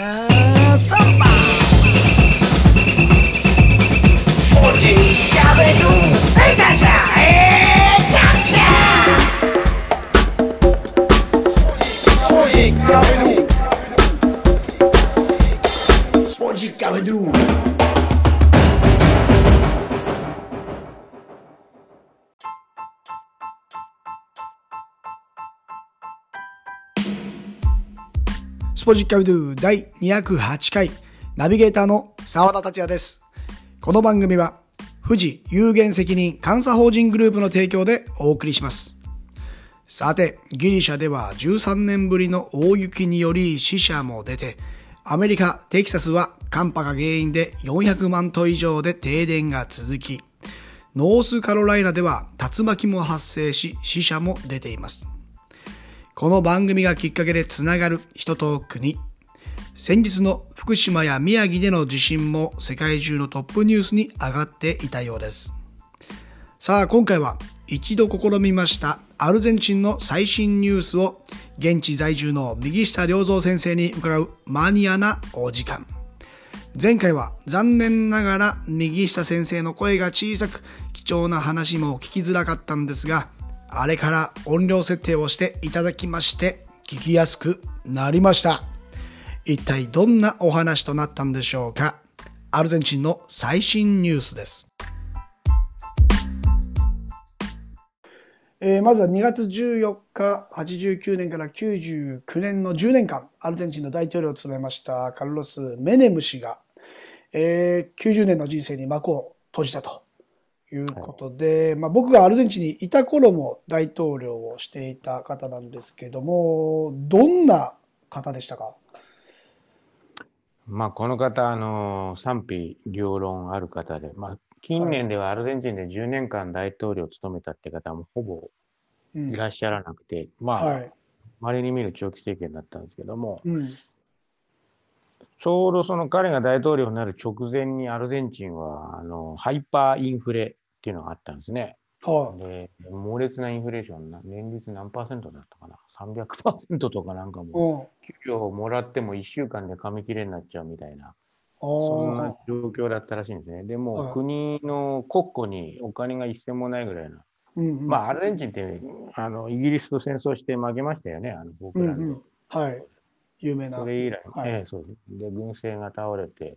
Have somebody. ポジッキャビドゥ第208回ナビゲーターの澤田達也です。この番組は富士有限責任監査法人グループの提供でお送りします。さて、ギリシャでは13年ぶりの大雪により死者も出て、アメリカ・テキサスは寒波が原因で400万戸以上で停電が続き、ノースカロライナでは竜巻も発生し死者も出ています。この番組がきっかけでつながる人と国。先日の福島や宮城での地震も世界中のトップニュースに上がっていたようです。さあ今回は一度試みましたアルゼンチンの最新ニュースを現地在住の右下良三先生に伺うマニアなお時間。前回は残念ながら右下先生の声が小さく貴重な話も聞きづらかったんですがあれから音量設定をしていただきまして聞きやすくなりました。一体どんなお話となったんでしょうか。アルゼンチンの最新ニュースです。えーまずは2月14日、89年から99年の10年間、アルゼンチンの大統領を務めましたカルロス・メネム氏が、えー90年の人生に幕を閉じたと。いうことで、まあ、僕がアルゼンチンにいた頃も大統領をしていた方なんですけども、どんな方でしたか？まあ、この方、あの賛否両論ある方で、まあ、近年ではアルゼンチンで10年間大統領を務めたって方もほぼうんいらっしゃらなくて、まあ、はい。稀に見る長期政権だったんですけども、うん。ちょうどその彼が大統領になる直前にアルゼンチンはあのハイパーインフレっていうのがあったんですね。はで、猛烈なインフレーションな、年率何パーセントだったかな ?300% とかなんかい。も。給料をもらっても1週間で紙切れになっちゃうみたいな。あそんなあ。状況だったらしいんですね。でも、はい国の国庫にお金が一銭もないぐらいな。うんうん。まあ、アルゼンチンってあのイギリスと戦争して負けましたよね、あのフォークランド。うんうん。はい。有名な。それ以来、はいええそう。で、軍政が倒れて、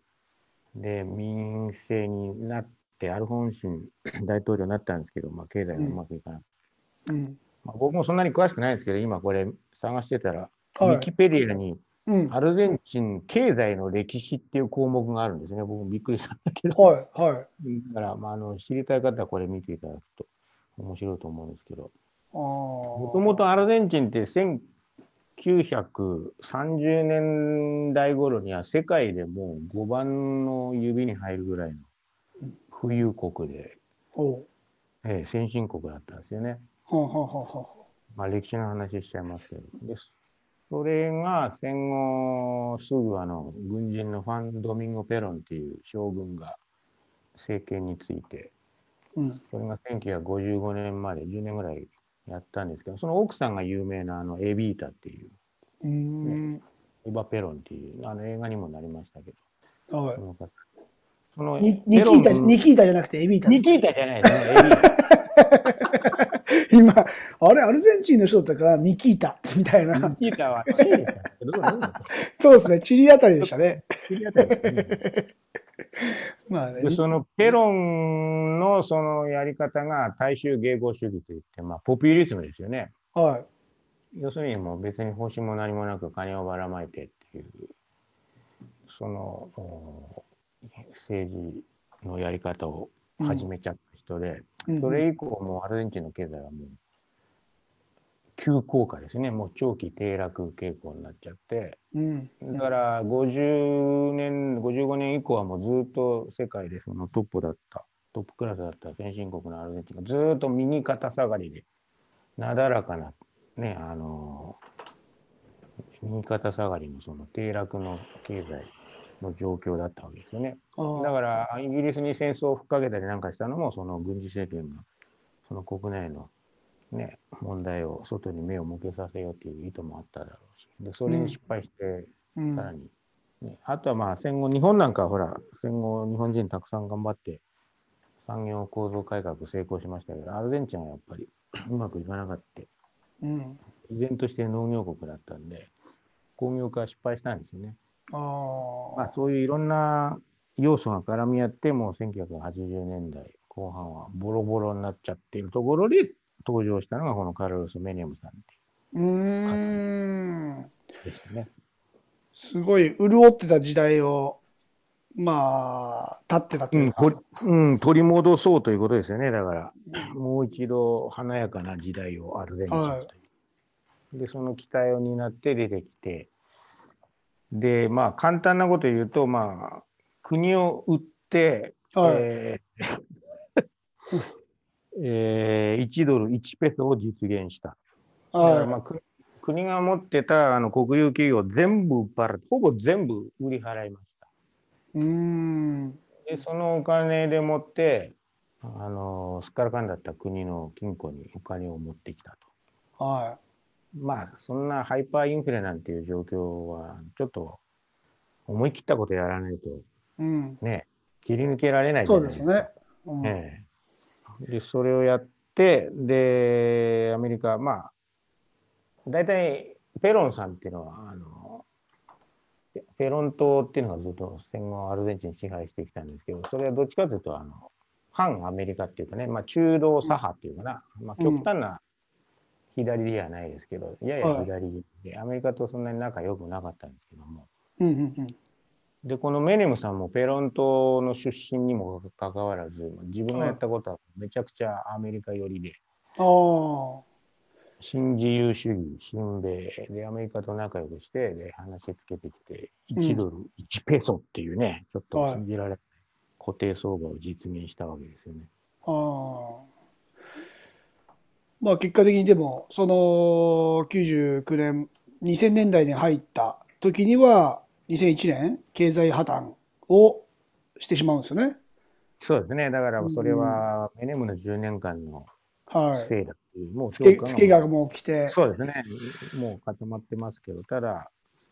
で、民政になって、アルフォンシン大統領になったんですけど、まあ、経済がうまくいかなくて、うん。まあ、僕もそんなに詳しくないんですけど、今これ探してたら、はいウィキペディアにうん。アルゼンチン経済の歴史っていう項目があるんですね。僕もびっくりしたんだけど。はい。はい。だから、まあ、あの知りたい方はこれ見ていただくと面白いと思うんですけど、ああ。もともとアルゼンチンって1930年代頃には世界でもう5番の指に入るぐらいの富裕国で。ええ先進国だったんですよね。はあ、はあはあはまあ、歴史の話しちゃいますけど。でそれが戦後すぐあの軍人のファン・ドミンゴ・ペロンっていう将軍が政権について、あ。うん。それが1955年まで10年ぐらいやったんですけど、その奥さんが有名なあのエビータっていう、うーん。エヴァ・ペロンっていうあの映画にもなりましたけど、はいそ。の方そのニニキータ、ニキータじゃなくてエビータ。ニキータじゃないですね、エビータ。今、あれ、アルゼンチンの人だったから、ニキータみたいな。ニキータはチリでしたそうですね、チリあたりでしたね。チリあたりですねまあそのペロンのそのやり方が大衆迎合主義といって、まあ、ポピュリズムですよね。は要するにもう別に報酬も何もなく金をばらまいてっていう、そのお政治のやり方をい。始めちゃった人で、うん、それ以降もうアルゼンチンの経済はもう急降下ですね。もう長期低落傾向になっちゃって、うん。だから50年、55年以降はもうずっと世界でそのトップだった、トップクラスだった先進国のアルゼンチンがずっと右肩下がりで、なだらかな、ね、あの、右肩下がりのその低落の経済の状況だったわけですよね。だから、イギリスに戦争をふっかけたりなんかしたのも、その軍事政権が、その国内の、ね、問題を外に目を向けさせようという意図もあっただろうし、でそれに失敗して、うんさらにね、あとはまあ戦後、日本なんかはほら、戦後、日本人たくさん頑張って、産業構造改革成功しましたけど、アルゼンチンはやっぱりうまくいかなかった。うん。依然として農業国だったんで、工業化は失敗したんですよね。ああ。まあ、そういういろんな要素が絡み合って、もう1980年代後半はボロボロになっちゃっているところで登場したのがこのカルロス・メネムさんってうーん。いうですね。すごい潤ってた時代を、まあ、立ってたとう、いうんか。取りうん、取り戻そうということですよね。だから、もう一度華やかな時代をアルゼンチンという。で、その期待を担って出てきて、で、まあ、簡単なこと言うと、まあ、国を売って、はいえー えー1ドル1ペソを実現した。だからまあ、国が持ってたあの国有企業全部売っ払って、ほぼ全部売り払いました。い。うーん。で、そのお金でもって、あのすっからかんだった国の金庫にお金を持ってきたと。はまあ、そんなハイパーインフレなんていう状況は、ちょっと思い切ったことやらないとい。うん。ね、切り抜けられないじゃないそうですね。うんええで、それをやって、で、アメリカ、まあ、大体、ペロンさんっていうのは、あの、ペペロン島っていうのがずっと戦後アルゼンチン支配してきたんですけど、それはどっちかというと、あの、反アメリカっていうかね、まあ、中道左派っていうかな、まあ、極端な左ではないですけど、やや左で、アメリカとそんなに仲良くなかったんですけども、うんうんうん。で、このメネムさんもペロン島の出身にもかかわらず、自分がやったことはめちゃくちゃアメリカ寄りで。新自由主義、新米でアメリカと仲良くして、で、話つけてきて、1ドル1ペソっていうね、ちょっと信じられない固定相場を実現したわけですよね。ああ。まあ結果的にでも、その99年、2000年代に入った時には、2001年、経済破綻をしてしまうんですよね。そうですね。だからそれはメネムの10年間のはい。せいだっていう、もうつけ、評価つけがもう来て、そうですね。もう固まってますけど、ただ、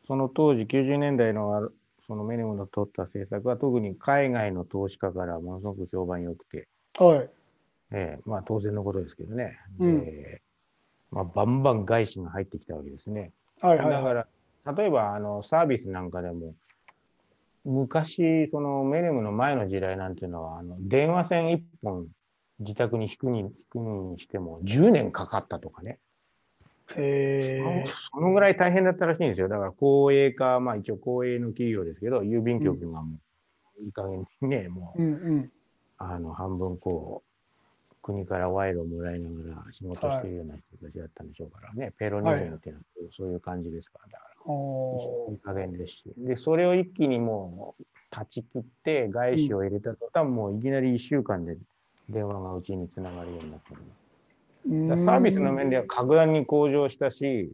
その当時90年代のそのメネムの取った政策は特に海外の投資家からものすごく評判良くて、はい。ええまあ当然のことですけどね。うんでまあ、バンバン外資が入ってきたわけですね。はいはいはい。だから、例えばあのサービスなんかでも、昔、そのメネムの前の時代なんていうのは、あの電話線1本自宅に引くに引くにしても10年かかったとかね。へえ。そのぐらい大変だったらしいんですよ。だから公営化、まあ一応公営の企業ですけど、郵便局がもういい加減にね、もううんうん。あの半分こう、国から賄賂をもらいながら仕事してるような人たちだったんでしょうからね、ペロニズムっていうのはそういう感じですから、だから。おい。い加減ですし。で、それを一気にもう断ち切って外資を入れたとたん、もういきなり1週間で電話がうちにつながるようになってる。サービスの面では格段に向上したし、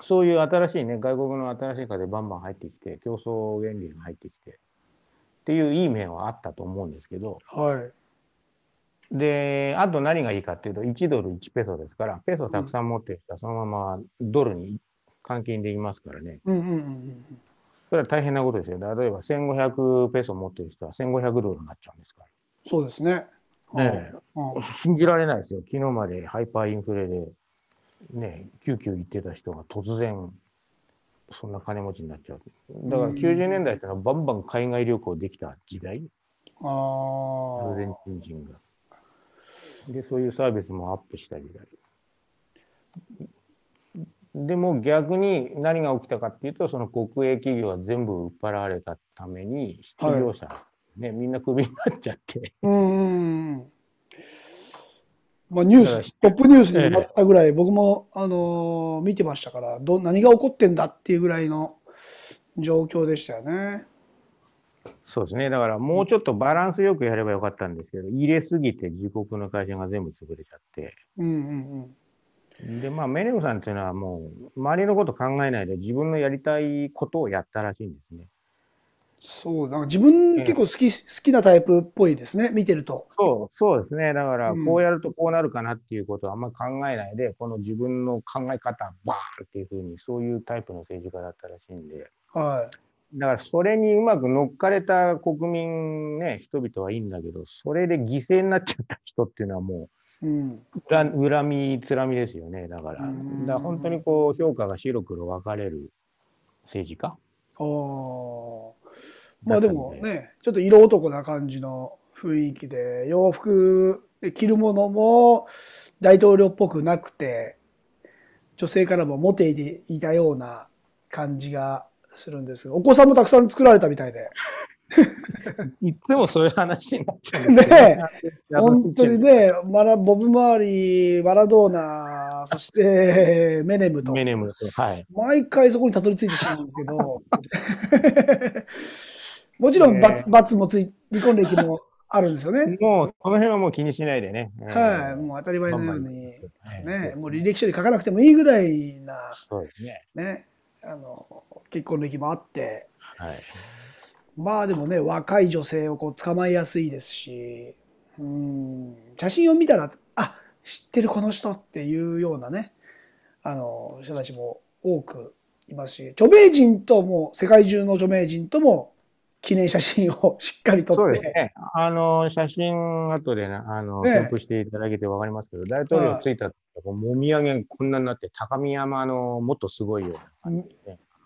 そういう新しいね、外国の新しい風バンバン入ってきて、競争原理が入ってきて、っていういい面はあったと思うんですけど、はい。で、あと何がいいかっていうと、1ドル1ペソですから、ペソたくさん持ってる人はそのままドルに換金できますからね、うんうんうんうん。それは大変なことですよ。例えば1500ペソ持ってる人は1500ドルになっちゃうんですから。そうですね。ねうんえ信じられないですよ。昨日までハイパーインフレで、ね、救急行ってた人が突然、そんな金持ちになっちゃう。だからうん90年代ってのはバンバン海外旅行できた時代、あアルゼンあ。チン人が。で、そういうサービスもアップした時代。でも逆に何が起きたかっていうと、その国営企業は全部売っ払われたために、失業者、ね、みんなクビになっちゃって、うん。まあニュース、トップニュースになったぐらい、僕も、あのー見てましたから、ど、何が起こってんだっていうぐらいの状況でしたよね。そうですね。だからもうちょっとバランスよくやればよかったんですけど、入れすぎて自国の会社が全部潰れちゃって。うんうんうん。で、まあ、メネムさんっていうのはもう、周りのこと考えないで自分のやりたいことをやったらしいんですね。そう、なんか自分結構好き、好きなタイプっぽいですね、見てると。そう、そうですね。だからうん、こうやるとこうなるかなっていうことはあんまり考えないで、この自分の考え方、バーンっていうふうに、そういうタイプの政治家だったらしいんで、はだからそれにうまく乗っかれた国民ね、人々はいいんだけど、それで犠牲になっちゃった人っていうのはもうん。う、恨恨み、つらみですよね。だから、だかうんら本当にこう、評価が白黒分かれる政治家？ああ。まあでもね、ちょっと色男な感じの雰囲気で、洋服で着るものも大統領っぽくなくて、女性からもモテいていたような感じがするんですがお子さんもたくさん作られたみたいで。いつもそういう話になっちゃう。ねえ。本当にね、マラボブ・マーリー、マラドーナ、そしてメネムと、メネムと、はい。毎回そこにたどり着いてしまうんですけど、もちろん罰,、罰もつい、離婚歴もあるんですよね。もう、この辺はもう気にしないでね。はい、もう当たり前のように、はい。ね、もう履歴書に書かなくてもいいぐらいな、そうですね。ね、あの、結婚歴もあって、はい。まあでもね、若い女性をこう捕まえやすいですし、うん、写真を見たら、あ、知ってるこの人っていうようなね、あの、人たちも多くいますし、著名人とも、世界中の著名人とも記念写真を しっかり撮って、そうですね。あの、写真後でな、あの、ね。添付していただけてわかりますけど、大統領着いたもみあげこんなになって、高見山のもっとすごいようなね。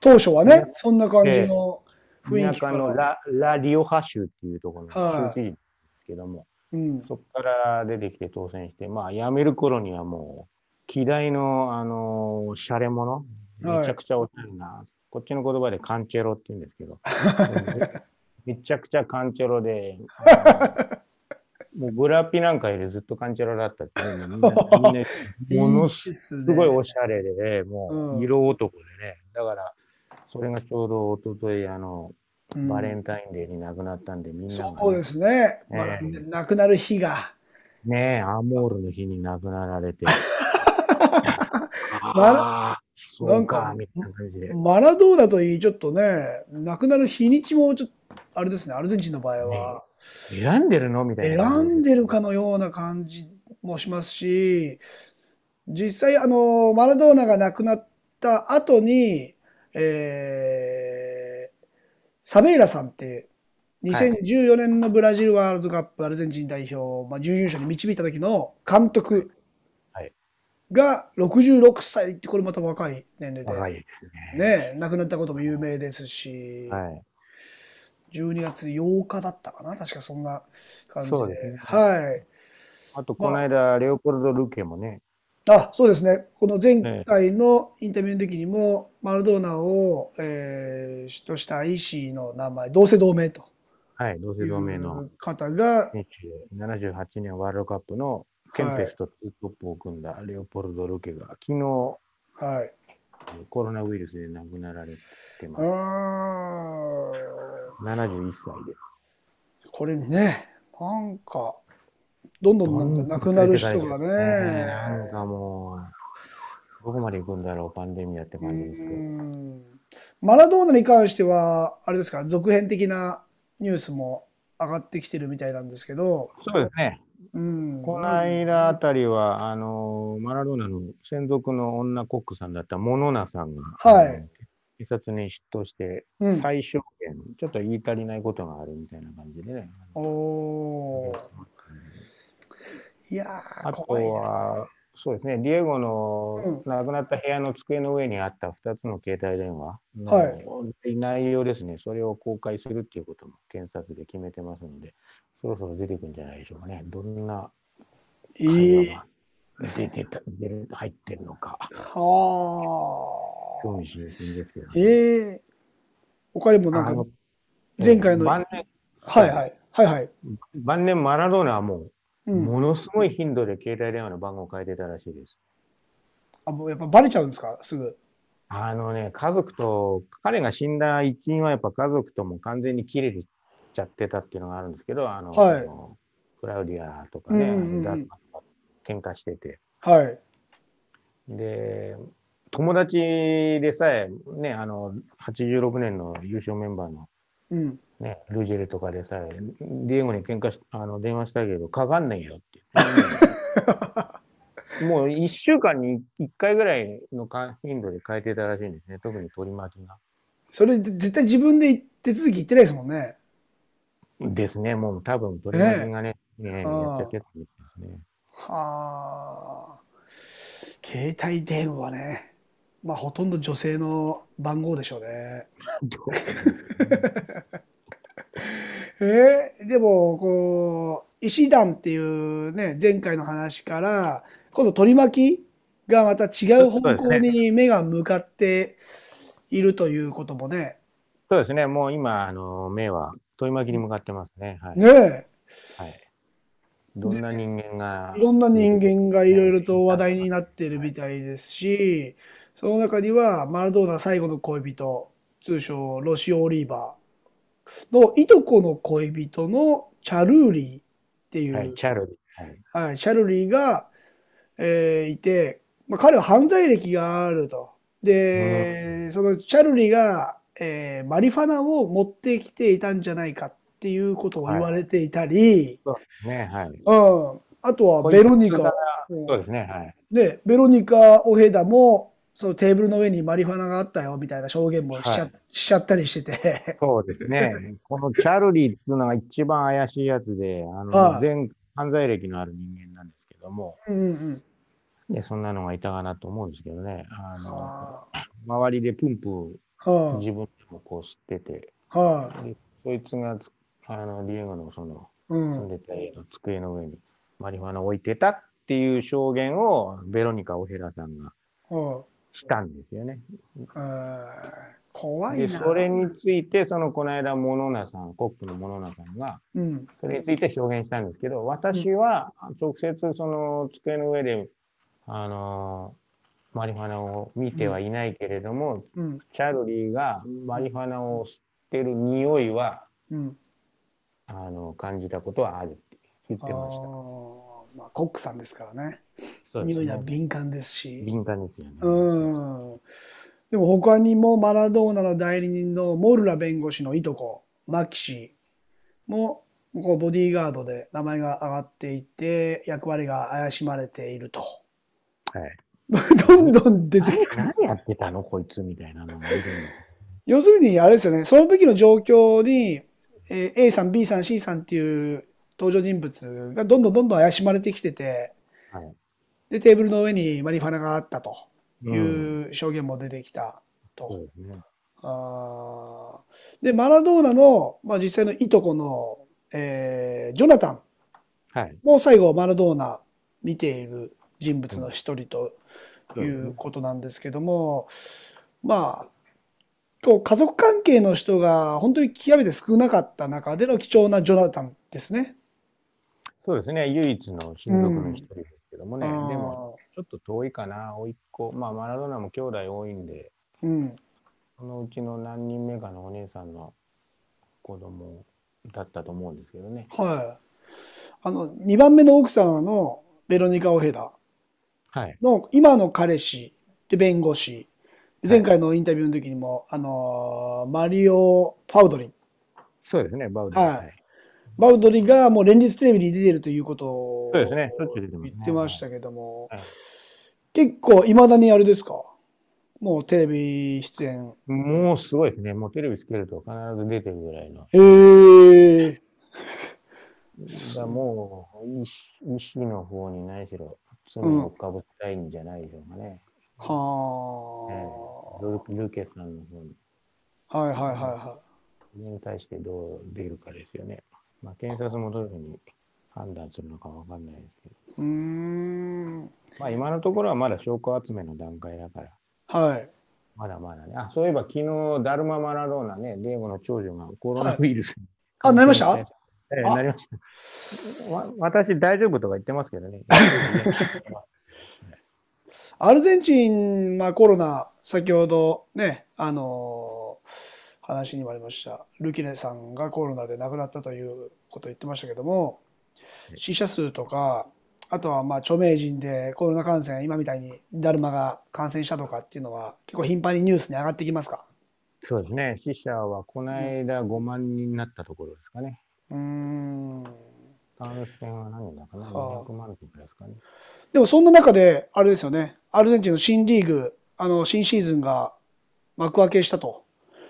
当初はねね、そんな感じの雰囲田気かのララ・リオハ州っていうところのはい。州知事ですけども、うん、そこから出てきて当選して、まあ、辞める頃にはもう、希代の、あの、シャレ者、はい。めちゃくちゃおしゃれな、こっちの言葉でカンチェロって言うんですけど、めちゃくちゃカンチェロで、もうブラピなんかよりずっとカンチェロだったっみんな、みんな、ものすすごいおしゃれで、もう色男でね、だから、それがちょうど一昨日あの、バレンタインデーに亡くなったんで、みんながね、そうですね、ま亡くなる日が、ねえ、アモールの日に亡くなられて。なあーそなんかうか、みたいな感じで。マラドーナといい、ちょっとね、亡くなる日にちもちょっと、あれですね、アルゼンチンの場合は、選んでるの？みたいな選。んでるかのような感じもしますし、実際、あの、マラドーナが亡くなった後に、えー、サベイラさんって、2014年のブラジルワールドカップアルゼンチン代表、まあ、準優勝に導いた時の監督はいが66歳って、これまた若い年齢で。ね、亡くなったことも有名ですし、はい。12月8日だったかな、確かそんな感じで。ですねはい。あと、この間、レオポルド・ルケもね、あ、そうですね。この前回のインタビューの時にも、マラドーナを、えー、主とした医師の名前、同姓同名とはい、同姓い同名のう方が、選手で、78年ワールドカップのケンペスとツートップを組んだレオポルド・ルケが、昨日、はい。コロナウイルスで亡くなられてます。うーん71歳です。これね、なんか、どんどんなんか亡くなる人がね。なんかもう、どこまで行くんだろう、パンデミアってう感じですけど。んマラドーナに関しては、あれですか、続編的なニュースも上がってきてるみたいなんですけど、そうですね。うん、この間あたりは、あの、マラドーナの専属の女コックさんだったモノナさんが、はい警察に出頭して、うん、最小限、ちょっと言い足りないことがあるみたいな感じでね。おーいやー、あと。は、そうですね、ディエゴのう亡くなった部屋の机の上にあった2つの携帯電話のはい内容ですね、それを公開するっていうことも検察で決めてますので、そろそろ出てくるんじゃないでしょうかね。どんない会い。話が出てた、出る、入ってるのか、は興味津々ですけど、あ。ええ他にもなんか前回の晩年はいはい。はいはい。晩年マラドーナはもう、うん。ものすごい頻度で携帯電話の番号を変えてたらしいです。あ、もうやっぱバレちゃうんですか？すぐ。あのね、家族と、彼が死んだ一因はやっぱ家族とも完全に切れちゃってたっていうのがあるんですけど、あの、はいクラウディアとかね、うんうん喧嘩してて。はい。で、友達でさえ、ね、あの、86年の優勝メンバーのうん。ね、ルジェルとかでさえ、ディエゴに喧嘩し、あの、電話したけど、かかんねえよって言って。もう1週間に1回ぐらいのか頻度で変えてたらしいんですね。特に取り巻きが。それ絶対自分で手続き行ってないですもんね。ですね。もう多分取り巻きがね、ねやっちゃってたんですね。はあ。携帯電話ね。まあほとんど女性の番号でしょうね。どうね えーでも、こう、石段っていうね、前回の話から、今度取り巻きがまた違う方向に目が向かっているということもね。そうですね。もう今、あの、目は問い巻きに向かってますね。はい。ねえ。はい。どんな人間が。いろんな人間がいろいろと話題になってるみたいですし、その中にはマラドーナ最後の恋人、通称ロシオ・オリーバーのいとこの恋人のチャルーリーっていう、はい、チャルリー。はい。はい、チャルリーが、えーいて、まあ、彼は犯罪歴があると。で、そのチャルリーが、えーマリファナを持ってきていたんじゃないかっていうことを言われていたり、ね。はい。うん、あとはベロニカ。うんそうですね。はい。で、ベロニカ・オヘダも、そのテーブルの上にマリファナがあったよみたいな証言もしちゃ,、はいしちゃったりしてて、そうですね。このチャルリーっていうのが一番怪しいやつで、あの、はい全犯罪歴のある人間なんですけども、うんうんで、そんなのがいたかなと思うんですけどね。あうん。の、は周りでプンプンあ、は自分でもこう吸ってて、あ、はあ、でそいつがつ、あの、リエゴのその、うん。住んでた家の机の上にマリファナを置いてたっていう証言をベロニカ・オヘラさんがはしたんですよね。怖いで、な。それについて、そのこの間、モノナさん、コックのモノナさんが、うん。それについて証言したんですけど、私は直接その机の上で、あの、マリファナを見てはいないけれども、うん。チャルリーがマリファナを吸ってる匂いは、うん。あの、感じたことはあるって言ってました。あーまあ、コックさんですからね。ね匂いは敏感ですし。敏感ですよね。うん。でも他にもマラドーナの代理人のモルラ弁護士のいとこ、マキシも、こうボディーガードで名前が上がっていて、役割が怪しまれていると。はい。どんどん出てくる。何やってたの？こいつみたいなのがいる。要するに、あれですよね、その時の状況に、えー A さん、B さん、C さんっていう登場人物がどんどんどんどん怪しまれてきてて、はい。で、テーブルの上にマリファナがあったとうんいう証言も出てきたと。そうですね。あーで、マラドーナの、まあ、実際のいとこの、えージョナタンはい。も最後マラドーナ見ている人物の一人とうんいうことなんですけども、まあ、こう家族関係の人が本当に極めて少なかった中での貴重なジョナタンですね。そうですね。唯一の親族の一人ですけどもね。あーでも、ちょっと遠いかな。甥っ子。まあ、マラドーナも兄弟多いんで、うん。そのうちの何人目かのお姉さんの子供だったと思うんですけどね。はい。あの、2番目の奥さんのベロニカ・オヘダはい。の今の彼氏で弁護士。前回のインタビューの時にも、あのーマリオ・パウドリ。そうですね。バウダはいバウドリがもう連日テレビに出てるということをそうですね言ってましたけども、はい結構いまだにあれですか？もうテレビ出演。もうすごいですね。もうテレビつけると必ず出てるぐらいの。へえ。だからもう、医師の方にないしろ罪をかぶったいんじゃないでしょうかね。はルルケさんの方に。あ。はいはいはいはそれに対してどう出るかですよね。まあ、検察もどういうふうに判断するのかわかんないですけど。い。うーん。まあ、今のところはまだ証拠集めの段階だから、はい。まだまだね。あ、そういえば昨日、ダルマ・マラドーナね、デーゴの長女がコロナウイルスに、あなりました？ええあなりました。わ私、大丈夫とか言ってますけどね。アルゼンチン、まあコロナ、先ほどね、あのー話にもありました。ルキネさんがコロナで亡くなったということを言ってましたけども、死者数とか、あとはまあ著名人でコロナ感染、今みたいにダルマが感染したとかっていうのは結構頻繁にニュースに上がってきますか？そうですね。死者はこの間5万人になったところですかね。うーん。感染は何だかな？はあ ?200 万とかですかね。でもそんな中で、あれですよね、アルゼンチンの新リーグ、あの、新シーズンが幕開けしたと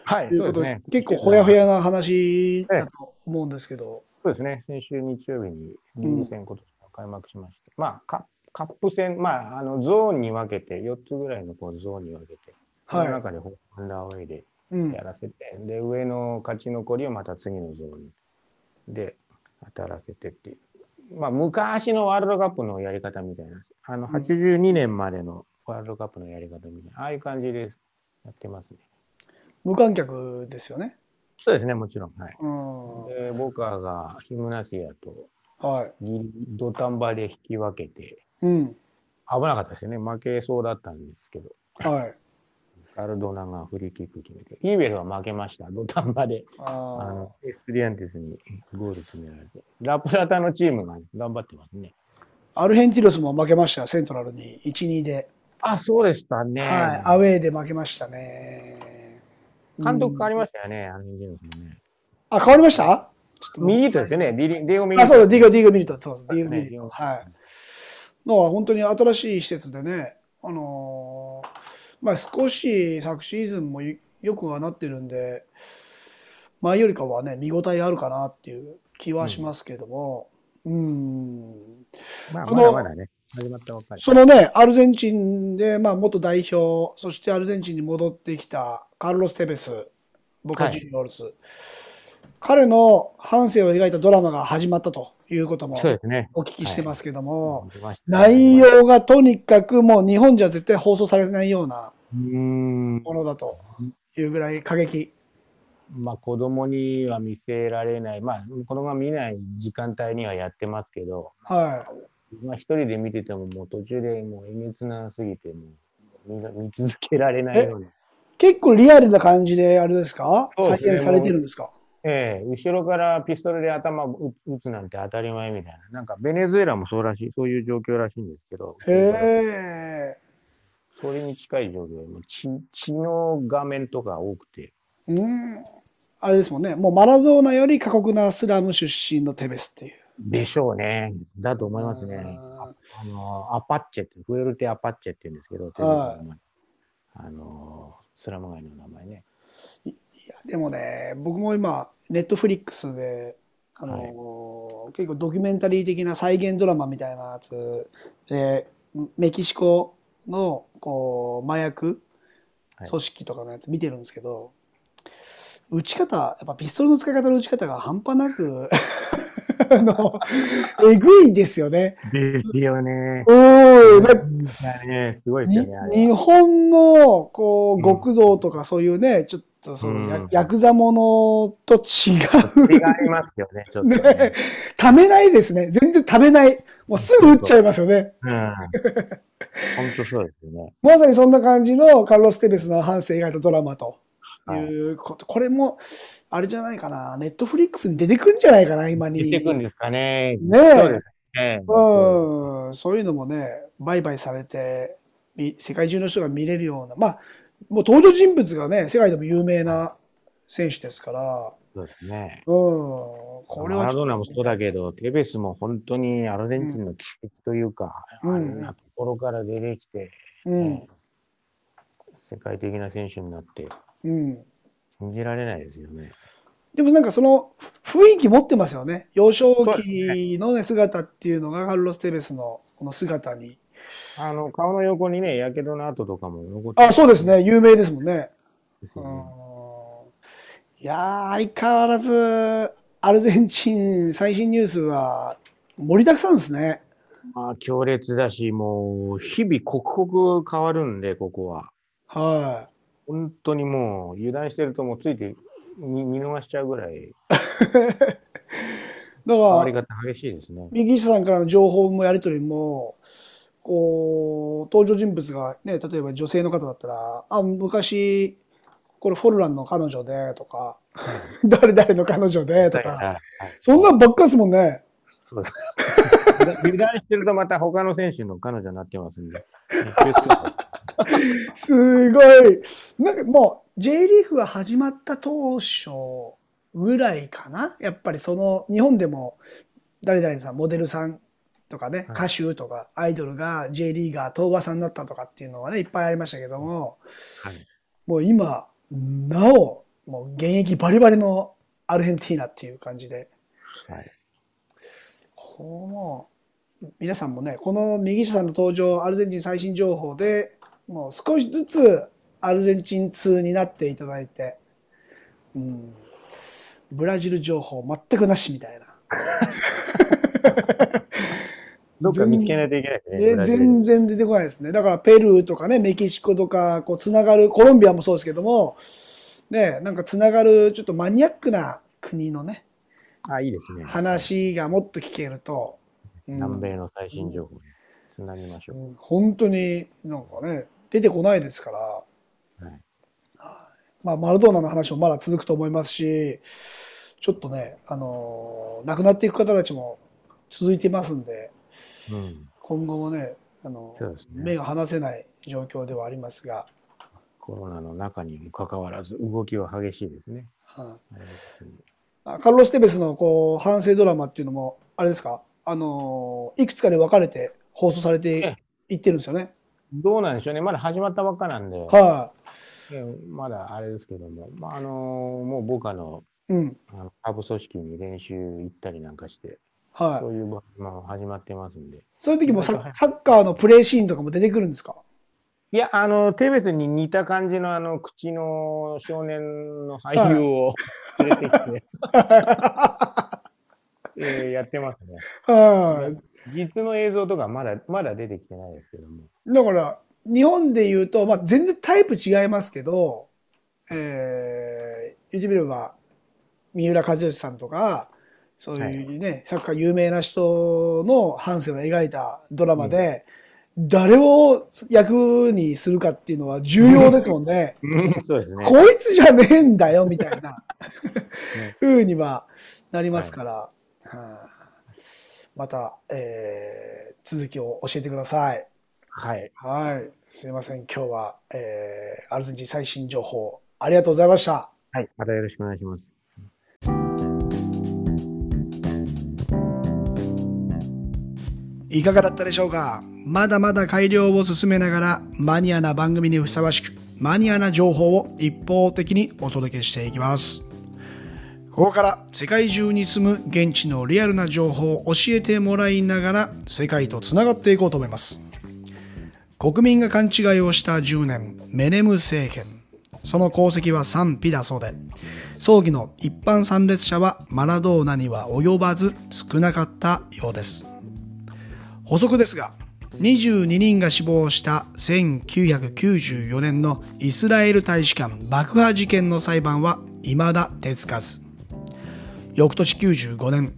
はい、ということで、ね。結構ほやほやな話だと思うんですけど、そうですね。先週日曜日にリーグ戦今年が開幕しまして、まあカ、カップ戦、まあ、あのゾーンに分けて、4つぐらいのこうゾーンに分けて、そのはい。中でホームランアウェイでうんや。らせて、で、上の勝ち残りをまた次のゾーンにで当たらせてっていう。まあ、昔のワールドカップのやり方みたいな、あの、うん82年までのワールドカップのやり方みたいな、ああいう感じでやってますね。無観客ですよね。そうですね、もちろん。はい。うん。で、僕らがヒムナシアとはい。土壇場で引き分けて、うん。危なかったですよね。負けそうだったんですけど、はい。カルドナがフリーキック決めて、イーベルは負けました。土壇場で。ああのエストリアンティスにゴール決められて。ラプラタのチームが頑張ってますね。あ。アルヘンティロスも負けましたよ、セントラルに。1、2で。あ、そうでしたね。はい。アウェーで負けましたね。監督変わりまましたよね、アルゼンチンのチームね。あ、変わりました？ちょっとミリートですよね。ディリディエゴ・ミリーあ、ト。そうだ、ディエゴ、ディエゴミリト。そうです、ディエゴミリト。ねはい。だから本当に新しい施設でね、あのーまあ少し昨シーズンもよよくはなってるんで、前よりかはね、見応えあるかなっていう気はしますけども、うん、まあ、あのまだまだね、始まったばっかり。そのね、アルゼンチンで、まあ元代表、そしてアルゼンチンに戻ってきたカルロス・テベス、ボカ・ジュニオールズ、彼の半生を描いたドラマが始まったということも。お聞きしてますけども、出ました内容がとにかくもう日本じゃ絶対放送されないような。ものだというぐらい過激。まあ、子供には見せられない、まあ、子供が見ない時間帯にはやってますけど、はまあ、一人で見てても、もう途中でもうえげつなすぎて、もう見続けられないよう。結構リアルな感じであれですか？すね再現されてるんですか？ええ後ろからピストルで頭を打打つなんて当たり前みたいな。なんかベネズエラもそうらしい、そういう状況らしいんですけど、へえ。それに近い状況で、もう血血の画面とか多くて、うん。あれですもんね。もうマラドーナより過酷なスラム出身のテベスっていう。でしょうね。だと思いますね。ああの、アパッチェって、フエルテアパッチェって言うんですけど、テレビの名前あの、スラム街の名前ね。いや、でもね、僕も今、ネットフリックスで、あの、結構ドキュメンタリー的な再現ドラマみたいなやつで、メキシコの、こう、麻薬？はい組織とかのやつ見てるんですけど、撃ち方、やっぱピストルの使い方の撃ち方が半端なく、あの、えぐいですよね。ですよね。ね、すごいですよね。日本のこうんう極道とかそういうね、ちょっとそのや、うんヤクザものと違う。違いますよね、ちょっとね。ね食べないですね。全然食べない。もうすぐ撃っちゃいますよね。うん。本当そうですよね。まさにそんな感じのカルロス・テベスの反省以外のドラマということ。これも、あれじゃないかな。ネットフリックスに出てくんじゃないかな、今に。出てくんですかね。ねえそうですね。うん、そういうのもね、売買されて、み世界中の人が見れるような、まあ、もう登場人物がね、世界でも有名な選手ですから、そうですね。うん、これはマラドナもそうだけど、テベスも本当にアルゼンチンの奇跡というか、うんあんなところから出てきて、うん、世界的な選手になって、うん。信じられないですよね。でもなんかそのふ雰囲気持ってますよね。幼少期のね、姿っていうのがカルロス・テベスのこの姿に。あの、顔の横にね、やけどの跡とかも残ってあ、そうですね。有名ですもんね。うん。いやー、相変わらず、アルゼンチン最新ニュースは盛りだくさんですね。まあ、強烈だし、もう、日々刻々変わるんで、ここは。は本当にもう、油断してるともうついて見見逃しちゃうぐらい、い。だから、変わり方激しいですね。右下さんからの情報もやり取りも、こう、登場人物がね、例えば女性の方だったら、あ、昔、これフォルランの彼女で、とか、誰々の彼女で、とか、そんなんばっかですもんね。そうです。油断してるとまた他の選手の彼女になってますんで。すごい。なんかもう、J リーグが始まった当初ぐらいかな。やっぱりその、日本でも、誰々さん、モデルさんとかね、はい歌手とか、アイドルが J リーガー、東和さんになったとかっていうのはね、いっぱいありましたけども、はいもう今、なお、もう現役バリバリのアルヘンティーナっていう感じで、はい。この皆さんもね、この右下さんの登場、アルゼンチン最新情報で、もう少しずつアルゼンチン通になっていただいて、うん、ブラジル情報全くなしみたいな。どっか見つけないといけないですね。全然出てこないですね。だからペルーとかね、メキシコとか、こう、つながる、コロンビアもそうですけども、ね、なんかつながる、ちょっとマニアックな国のね、あ、いいですね。話がもっと聞けると、うん南米の最新情報につなぎましょう。うん本当になんかね、出てこないですから、はいまあ、マラドーナの話もまだ続くと思いますし、ちょっとね、あのー亡くなっていく方たちも続いてますんで、うん。今後もね、あのね。目が離せない状況ではありますが、コロナの中にもかかわらず動きは激しいですね。うん。あカルロス・テベスのこう反省ドラマっていうのも、あれですか、あのーいくつかに分かれて放送されていってるんですよね。どうなんでしょうね。まだ始まったばっかなんで、はえまだあれですけども、まあ、あのもう僕あの、い、うん、あの下部組織に練習行ったりなんかして、はいそ。ういう場も始まってますんで。そういう時もササッカーのプレーシーンとかも出てくるんですか？いや、あの、テベスに似た感じのあの、口の少年の俳優を連れてきて、えーやってますね。はい。実の映像とかまだ、まだ出てきてないですけども。だから、日本で言うと、まあ、全然タイプ違いますけど、えー、言ってみれば、三浦知良さんとか、そういうね、サッカー有名な人の半生を描いたドラマで、誰を役にするかっていうのは重要ですもんね。うんそうですね。こいつじゃねえんだよ、みたいな 風にはなりますから、はあまた、えー続きを教えてください。はい。はい。すいません。今日は、えーアルゼンチン最新情報、ありがとうございました。はい。またよろしくお願いします。いかがだったでしょうか？まだまだ改良を進めながら、マニアな番組にふさわしく、マニアな情報を一方的にお届けしていきます。ここから世界中に住む現地のリアルな情報を教えてもらいながら世界とつながっていこうと思います。国民が勘違いをした10年、メネム政権。その功績は賛否だそうで、葬儀の一般参列者はマラドーナには及ばず少なかったようです。補足ですが、22人が死亡した1994年のイスラエル大使館爆破事件の裁判は未だ手つかず。翌年95年、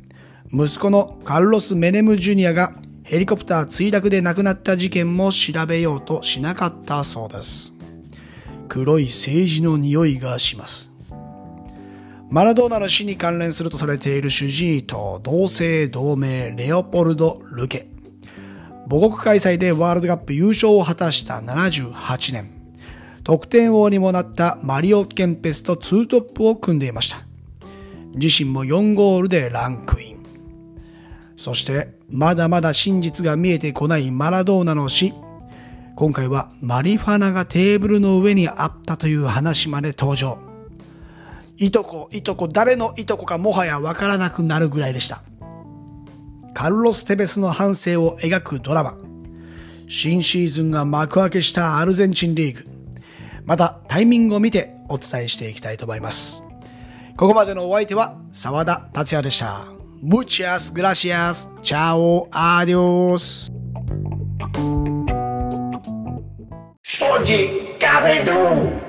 息子のカルロス・メネム・ジュニアがヘリコプター墜落で亡くなった事件も調べようとしなかったそうです。黒い政治の匂いがします。マラドーナの死に関連するとされている主治医と同姓同名レオポルド・ルケ。母国開催でワールドカップ優勝を果たした78年。得点王にもなったマリオ・ケンペスとツートップを組んでいました。自身も4ゴールでランクイン。そして、まだまだ真実が見えてこないマラドーナの死。今回はマリファナがテーブルの上にあったという話まで登場。いとこ、いとこ、誰のいとこかもはやわからなくなるぐらいでした。カルロス・テベスの半生を描くドラマ。新シーズンが幕開けしたアルゼンチンリーグ。またタイミングを見てお伝えしていきたいと思います。ここまでのお相手は沢田達也でした。Muchas gracias. Chao. Adios. スポンジカフェドゥ